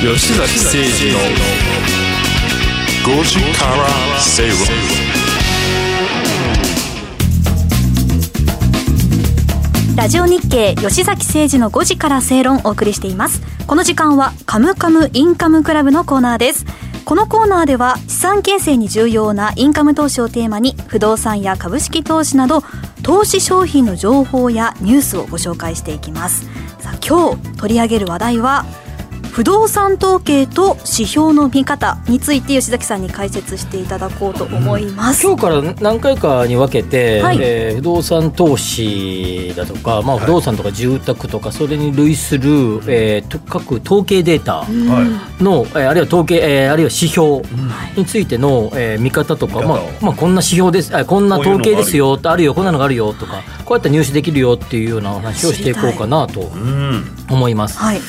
吉崎誠二の5時から正論ラジオ日経吉崎誠二の5時から正論をお送りしています。この時間はカムカムインカムクラブのコーナーです。このコーナーでは資産形成に重要なインカム投資をテーマに不動産や株式投資など投資商品の情報やニュースをご紹介していきます。さあ今日取り上げる話題は不動産統計と指標の見方について吉崎さんに解説していただこうと思います、今日から何回かに分けて、はい。えー不動産投資だとか、まあ、不動産とか住宅とかそれに類する、えーと各統計データはいの、えーあるいは統計、えーあるいは指標についての、えー見方とか、まあまあ、こんな指標ですあこんな統計ですよあるよ。こんなのがあるよとかこうやって入手できるよっていうようなお話をしていこうかなとうん。思います。はい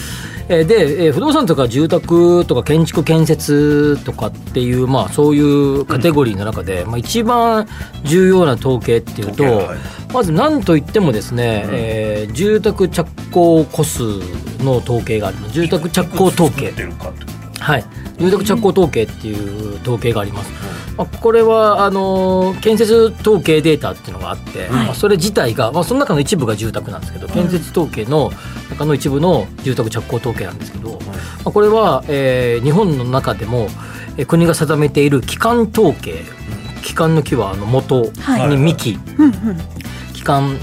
えーで、えー不動産とか住宅とか建築建設とかっていう、まあ、そういうカテゴリーの中で、まあ、一番重要な統計っていうと、はいまず何といってもですね、えー住宅着工戸数の統計があります住宅着工統計。はい、住宅着工統計っていう統計があります。まあ、これはあのー建設統計データっていうのがあって、まあ、それ自体が、まあ、その中の一部が住宅なんですけど建設統計の中の一部の住宅着工統計なんですけど、まあ、これは、えー日本の中でも、えー国が定めている基幹統計。基幹の木はあの元はい。に幹、うんうん。基幹、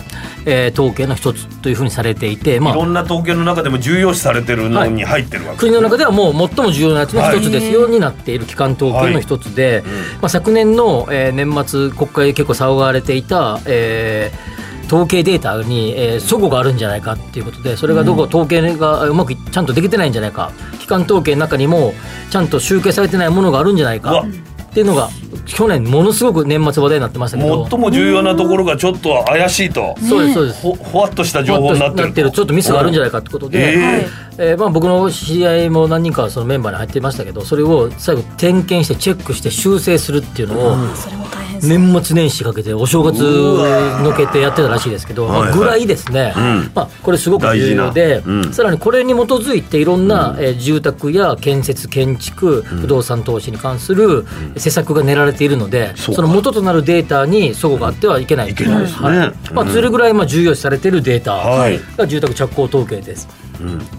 えー統計の一つというふうにされていて、まあ、いろんな統計の中でも重要視されてるのに入ってるわけ国の中ではもう最も重要なやつの一つですよになっている機関統計の一つで、まあ、昨年の、えー年末国会で結構騒がれていた、えー統計データに、えー、齟齬があるんじゃないかっていうことでそれがどこ、統計がうまくちゃんとできてないんじゃないか機関統計の中にもちゃんと集計されてないものがあるんじゃないうかわ。っていうのが去年ものすごく年末話題になってましたけど。最も重要なところがちょっと怪しいと。そうですそうです。ほほわっとした情報になってると。ちょっとミスがあるんじゃないかってことで、えはいえーまあ、僕の知り合いも何人かそのメンバーに入ってましたけどそれを最後点検してチェックして修正するっていうのをそれも大変年末年始かけてお正月のけてやってたらしいですけど、まあ、ぐらいですね、ん。まあ、これすごく重要で、さらにこれに基づいていろんな、えー住宅や建設建築不動産投資に関する施策が練られているので、その元となるデータに齟齬があってはいけない。いけないですね。はい。まあ、それぐらいまあ重要視されているデータはい。が住宅着工統計です。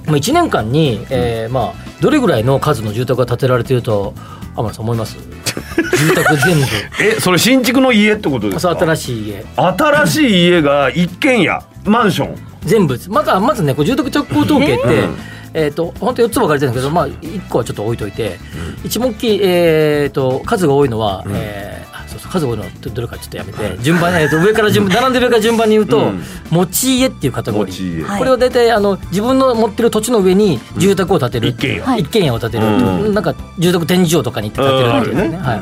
まあ、1年間に、えーまあ、どれぐらいの数の住宅が建てられていると天野さん思います？住宅全部 えそれ新築の家ってことですそうか新しい家。新しい家が一軒家。マンション。全部まずはまずねこう住宅着工統計って、えー、と本当4つ分かれてるんですけど、まあ、1個はちょっと置いといて、一番大きい、えー、と数が多いのは、えーあそうそう数が多いのはどどれかちょっとやめて、順番、えー、と上から順 並んで上から順番に言うと、うん。持ち家っていうカテゴリー。これを大体あの自分の持ってる土地の上に住宅を建てる、一軒家。一軒家を建てる、うん。なんか住宅展示場とかに行って建てるっていうね。ね。はい、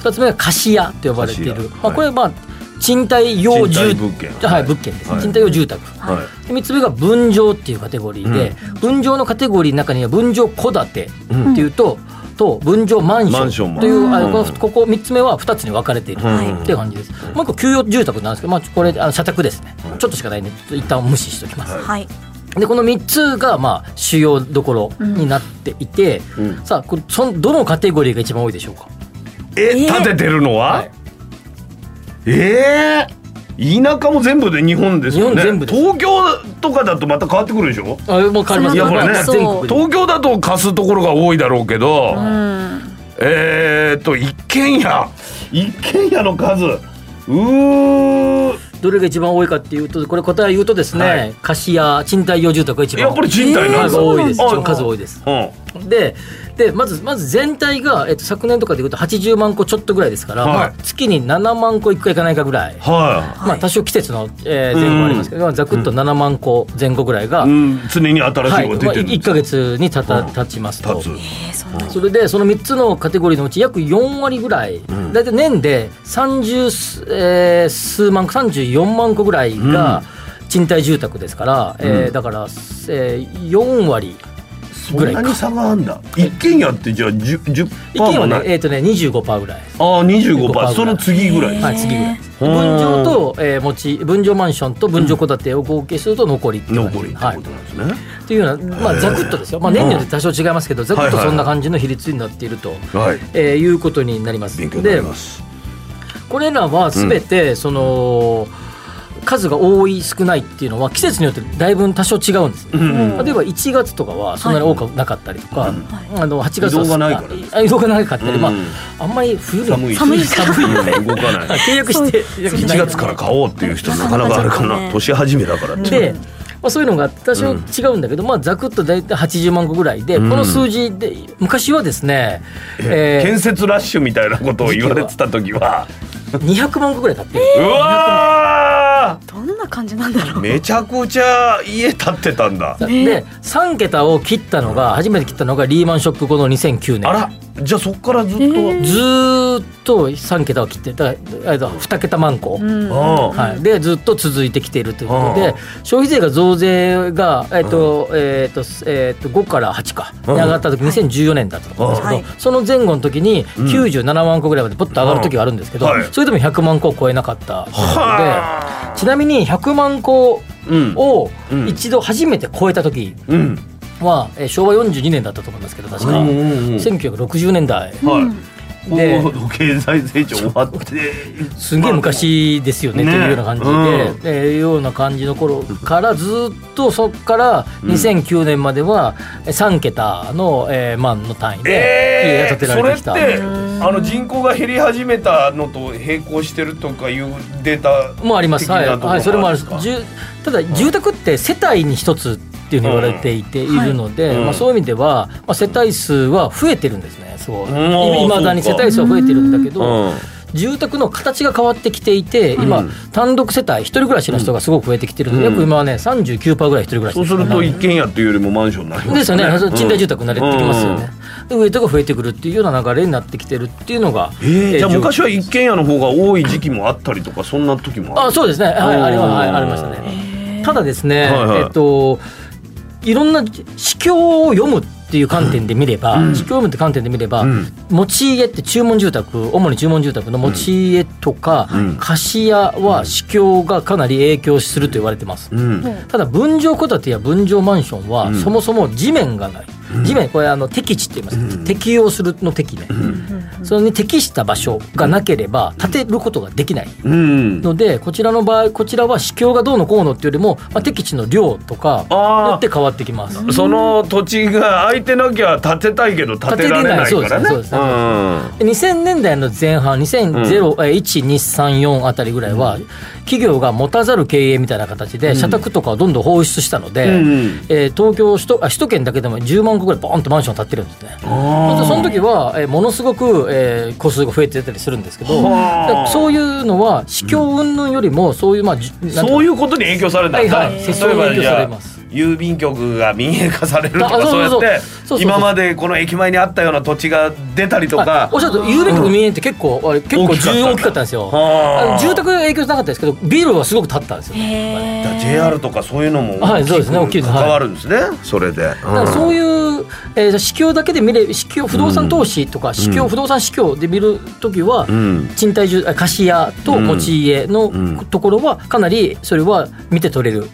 2つ目が貸家と呼ばれている。まあ、これはまあ賃貸用賃住貸物件。はい、物件です、はい。賃貸用住宅、はい。で3つ目が分譲っていうカテゴリーで、分譲のカテゴリーの中には分譲戸建てっていうと、と分譲マンション。もョンという、あうん。このここ3つ目は2つに分かれているうんっていう感じです。もう一個給与住宅なんですけど、まあ、これあの社宅ですね、ちょっとしかないんでちょっと一旦無視しておきます。はい。でこの3つがまあ主要どころになっていて、うん。さあこれそんどのカテゴリーが一番多いでしょうか？ええー。建ててるのは、はい。ええ田舎も全部で日本ですよね。東京とかだとまた変わってくるでしょ？あもう変わります。いやこれね。東京だと貸すところが多いだろうけど、うん。えー、っと一軒家。一軒家の数。うー。どれが一番多いかっていうとこれ答え言うとですね、はい。貸家賃貸用住宅が一番やっぱり賃貸なんです数多いです。数多いです。うんででまずまず全体が、えっと、昨年とかでいうと80万個ちょっとぐらいですから、はい。まあ、月に7万個いくかいかないかぐらい、はまあ、多少季節の、えー前後はありますけど、まあざくっと7万個前後ぐらいが、い、うん、常に新しはい。いまあ、のが出てるんです1か月にたた経ちますと。そんなそれでその3つのカテゴリーのうち約4割ぐらい、大体年で30数,、えー数万個34万個ぐらいが賃貸住宅ですから、えーだから、えー、4割そんなに差があんだ。一軒家ってじゃあ 10%, 10一軒はもない。ねえっ、とね25%ぐらい。ああ25%ぐらい。その次ぐらい。はい次ぐらい。うん分譲と、えー、持ち分譲マンションと分譲戸建てを合計すると残りっていう残りってはいことなんですね。っていうような、まあ、ざくっとですよ、まあ、年によって多少違いますけど、ざくっとそんな感じの比率になっていると、はい。えーいうことになります。勉強になでこれらはすべて、その数が多い少ないっていうのは季節によってだいぶ多少違うんですね。うん。例えば1月とかはそんなに多くなかったりとか、あの8月は移動がないから移動がなかったり、まあうん。あんまり冬に寒い寒い寒いうん動かない。契約して1月から買おうっていう人なかなかあるかな年始めだからって。で、まあ、そういうのが多少違うんだけど、まあ、ざくっと大体80万個ぐらいで、うん。この数字で昔はですね、えー建設ラッシュみたいなことを言われてた時は。200万個ぐらい買ってる、うわどんな感じなんだろーう。めちゃくちゃ家建ってたんだ。で3桁を切ったのが初めて切ったのがリーマンショック後の2009年。あらじゃあそっからずっと、へー。ずーっと3桁を切ってだからえっと2桁万個、うん。あはい、でずっと続いてきているということでうん。消費税が増税が、えっとえっとえっと5から8かにうん。上がった時2014年だったと思うんですけど、はい。その前後の時に97万個ぐらいまでポッと上がる時があるんですけど、うんはい。それでも100万個を超えなかったということではちなみに100万個うん。をうん。一度初めて超えた時うん。は、えー昭和42年だったと思いますけど確か、うんうんうん1960年代。はいでもう経済成長終わってすんげえ昔ですよねね。というような感じで、うん。えーような感じの頃からずっとそこから2009年までは3桁の、えー万の単位で家がえー、建てらそれてきた。てあの人口が減り始めたのと並行してるとかいうデータもあります。はい、はい、それもある。ただ住宅って世帯に一つっていうふうに言われていているので、うんまあそういう意味では、まあ世帯数は増えてるんですね。そう。んいまだに世帯数は増えてるんだけど、うん住宅の形が変わってきていて今、うん単独世帯一人暮らしの人がすごく増えてきてるので、うん約今はね39%ぐらい一人暮らしそうすると一軒家っていうよりもマンションになりますですよね、うん賃貸住宅になれてきますよね、で上とか増えてくるっていうような流れになってきてるっていうのが、えー、じゃあ昔は一軒家の方が多い時期もあったりとかそんな時もあるあそうですね、はい、うんあありましたねただですね、えっといろんな市況を読むっていう観点で見れば、うん。市況を読むって観点で見れば、うん。持ち家って注文住宅主に注文住宅の持ち家とか、うん。貸家は市況がかなり影響すると言われてます。うん。ただ分譲戸建てや分譲マンションは、うん。そもそも地面がない、地面これあの適地って言います、うん。適用するの適ね、それに適した場所がなければ建てることができない。うん。のでこちらの場合こちらは市況がどうのこうのっていうよりも、まあ、適地の量とかによって変わってきます。その土地が空いてなきゃ建てたいけど建てられないからね。そうですね。そうで2000年代の前半20011234あたりぐらいは、企業が持たざる経営みたいな形で社宅とかをどんどん放出したので、うん。えー東京首都あ首都圏だけでも10万個ぐらいボーンとマンション建ってるんですね。その時は、えーものすごく、えー戸数が増えてたりするんですけどそういうのは市況云々よりもそういうまあじなんてそういうことに影響されるんだ、はいはい。例えそういう影響されます。郵便局が民営化されるとかあそうそうそう。そうやってそうそうそう。今までこの駅前にあったような土地が出たりとあかおっしゃると郵便局民営って結構、あれ結構大きかった。んだ重要大きかったんですよ。住宅影響なかったですけどビルはすごく建ったんですよ。へだから JR とかそういうのもはいそうですね。大きいです。関わるんですね、それで、だだからそういう、えー、市況だけで見れ市況不動産投資とか市況、不動産市況で見るときは、うん。賃貸住あ貸家と持ち家のうん。ところはかなりそれは見て取れる、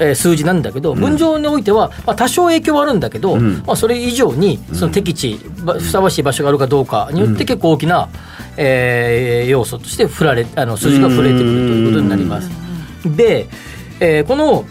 えー数字なんだけど、分譲においては、まあ、多少影響はあるんだけど、ん。まあ、それ以上にその適地、ばふさわしい場所があるかどうかによって結構大きな、えー要素として振られあの数字が触れてくるということになります。で、えーこの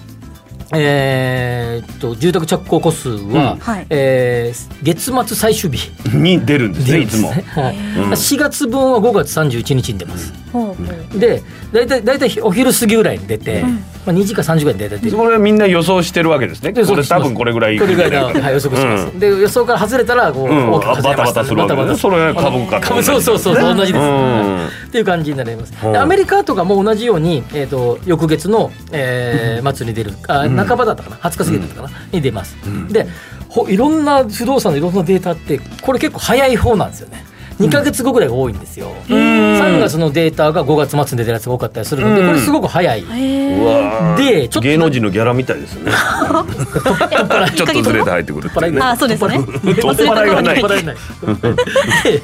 えーっと住宅着工戸数は、うん。はい。えー月末最終日。に出るんですねいつも、はい。うん。4月分は5月31日に出ます。ほうほう。で大体大体お昼過ぎぐらいに出て、まあ、2時か3時ぐらいに出てそれはみんな予想してるわけですね。でこれ多分これぐらい。これぐらいの、はい、予測します、うん。で予想から外れたらこう、うん。バタバタするわけですね。それは株価とそうそうそうそう同じです、うん。っていう感じになります、うアメリカとかも同じように、えー、と翌月の、えー末に出るあん。半ばだったかな。20日過ぎだったかな、に出ます、でほいろんな不動産のいろんなデータってこれ結構早い方なんですよね2か月後ぐらいが多いんですよ、3月のデータが5月末に出てるやつが多かったりするのでこれすごく早い、うわー。でちょっと芸能人のギャラみたいですね。ちょっとずれて入ってくるってね。あそうですね。取っ払い。はない。取っ払いない。で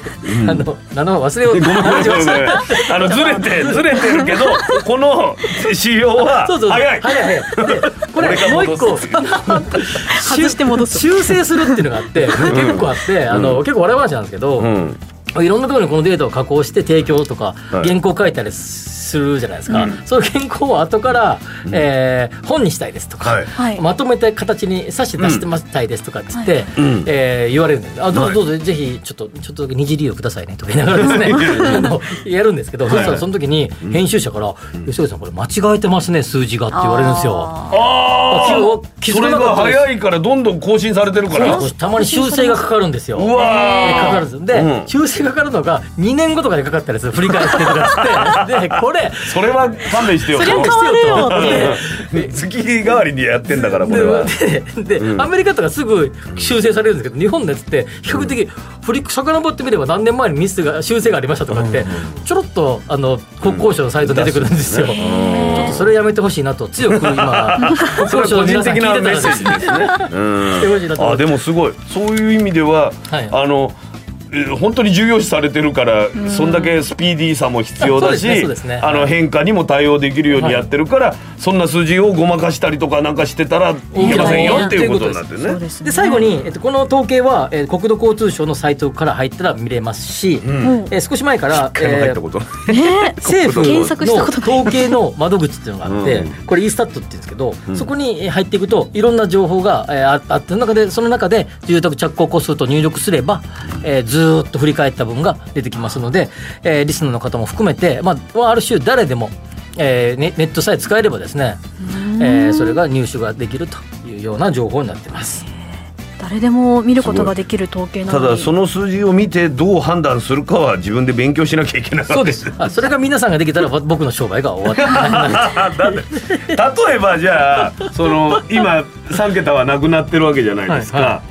あのあの忘れようごめんごめんごめん。あのずれてずれてるけどこの指標はそうそう早い。早い早い。でこれもう一個外して戻す。修正するっていうのがあって結構あってあの結構笑い話なんですけど、うんいろんなところにこのデータを加工して提供とかはい。原稿書いたりするじゃないですか、その原稿を後から、えー本にしたいですとか、はい。はい。まとめた形にさして出してましたいですとかっつって、うん。えー言われるんです。あどうはい。ぞどうぞぜひちょっとちょっとだけ二次利用くださいねとか言いながらですね。あのやるんですけど、そしたらその時に編集者から「吉岡さんこれ間違えてますね数字が」って言われるんですよ。ああ気それが早いからどんどん更新されてるから。たまに修正がかかるんですよ。うわかかるんですで、うん。修正がかかるのが2年後とかでかかったりする。振り返ってとかっつって。でこれそれは勘弁してよ。それは変わるよで月代わりにやって。んだからこれはでで、アメリカとかすぐ修正されるんですけど日本のやつって比較的振り遡ってみれば何年前にミスが修正がありましたとかってちょろっとあの国交省のサイト出てくるんですよ。ちょっとそれやめてほしいなと強く今それは個人的なメッセージで。ですね。てほしいなと思って。あでもすごい。そういう意味では、はい。あのえ本当に重要視されてるから、そんだけスピーディーさも必要だし、ねねあのはい。変化にも対応できるようにやってるから、そんな数字をごまかしたりとかなんかしてたらいけませんよっていうことになってるね。です。ね。で最後に、えっと、この統計は、えー国土交通省のサイトから入ったら見れますし、ん。えー少し前から、一回も入ったこと、ね 政府検索したの統計の窓口っていうのがあって、うん。これ e スタットって言うんですけど、そこに入っていくといろんな情報が、えーああってその中でその中で住宅着工戸数と入力すれば、えーずーっと振り返った分が出てきますので、えーリスナーの方も含めて、まあ、ある種誰でも、えーネネットさえ使えればですね、えーそれが入手ができるというような情報になってます。誰でも見ることができる統計なのにただその数字を見てどう判断するかは自分で勉強しなきゃいけないそうです。あそれが皆さんができたら 僕の商売が終わって。例えばじゃあその今3桁はなくなってるわけじゃないですか、はいは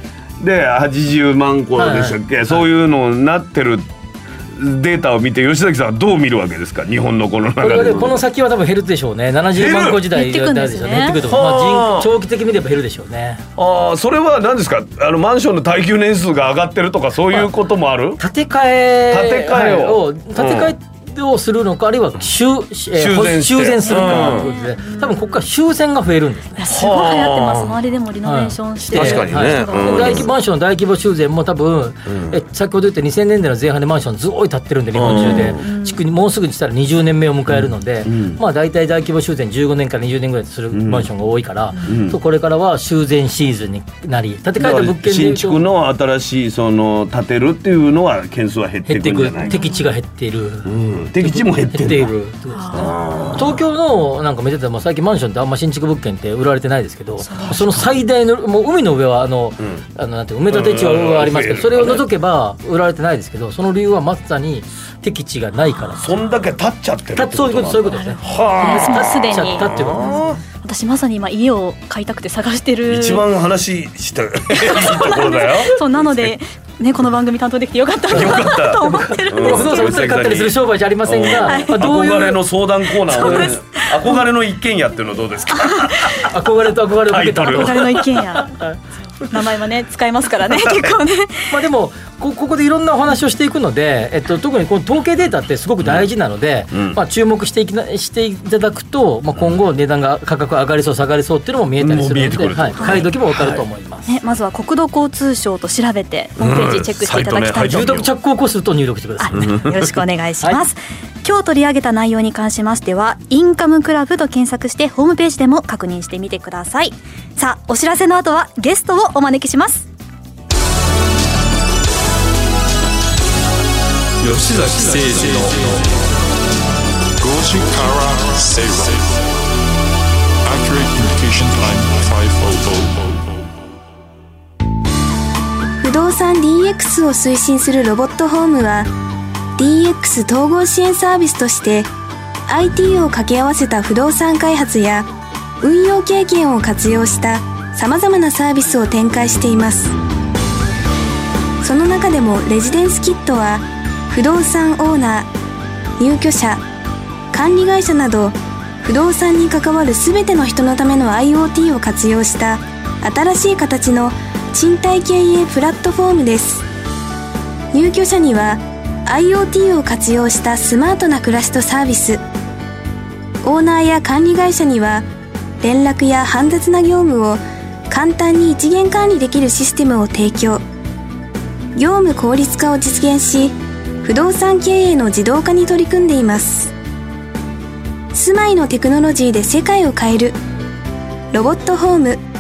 で80万個でしたっけ、そういうのになってるデータを見て吉崎さんはどう見るわけですか？日本のこの中で。この先は多分減るでしょうね。70万個時代減ってくんですね。減ってくると思うまはあ。あ人長期的に見れば減るでしょうね。ああそれは何ですか？あのマンションの耐久年数が上がってるとかそういうこともある、建て替え建て替えを。はい。建て替えをするのかあるいは修,、えー修繕するか。うん。ということで多分ここから修繕が増えるんですねすごい流行ってます。周りでもリノベーションして、はい。確かにね。人が多い。うん。大規模マンションの大規模修繕も多分、え先ほど言った2000年代の前半でマンションず多い建ってるんで日本中で地区にもうすぐにしたら20年目を迎えるので、まあ大体大規模修繕15年から20年ぐらいするマンションが多いから、とこれからは修繕シーズンになり建て替えた物件新築の新しいその建てるっていうのは件数は減っていくんじゃないか敵地が減っている。うん敵地も減って減っている。東京のなんか見てても最近マンションってあんま新築物件って売られてないですけどその最大のもう海の上はあの、あのなんて埋め立て地はありますけどそれを除けば売られてないですけどその理由はまさに敵地がないから。そんだけ経っちゃってるってたそういうことそういうとことですね。はもうすでに立っちゃったっていうことです私まさに今家を買いたくて探してる。一番話したいいところだよ。そうなので ねこの番組担当できてよかったなと思ってるんです不動産売ったり買ったりする商売じゃありませんが、はい憧れの相談コーナーを憧れの一軒家っていうのどうですか？憧れと憧れをかけた。タイトル憧れの一軒家名前はね使えますからね 結構ね。まあでもこここでいろんなお話をしていくので、えっと、特にこの統計データってすごく大事なので、うん。まあ、注目していきなしていただくと、まあ、今後値段が価格上がりそう下がりそうっていうのも見えたりするので、もう見えてくるはい、買い時も分かると思います。ねまずは国土交通省と調べてホームページチェックしていただきたいと。うん。住宅着工戸数と入力してください。ね。よろしくお願いします、今日取り上げた内容に関しましてはインカムクラブと検索してホームページでも確認してみてください。さあお知らせの後はゲストをお招きします。吉崎誠二の5時から正論 Accurate Communication Time 500不動産 DX を推進するロボットホームは DX 統合支援サービスとして IT を掛け合わせた不動産開発や運用経験を活用した様々なサービスを展開しています。その中でもレジデンスキットは不動産オーナー入居者管理会社など不動産に関わる全ての人のための IoT を活用した新しい形の賃貸経営プラットフォームです。入居者には IoT を活用したスマートな暮らしとサービス。オーナーや管理会社には連絡や煩雑な業務を簡単に一元管理できるシステムを提供。業務効率化を実現し不動産経営の自動化に取り組んでいます。住まいのテクノロジーで世界を変える。ロボットホーム。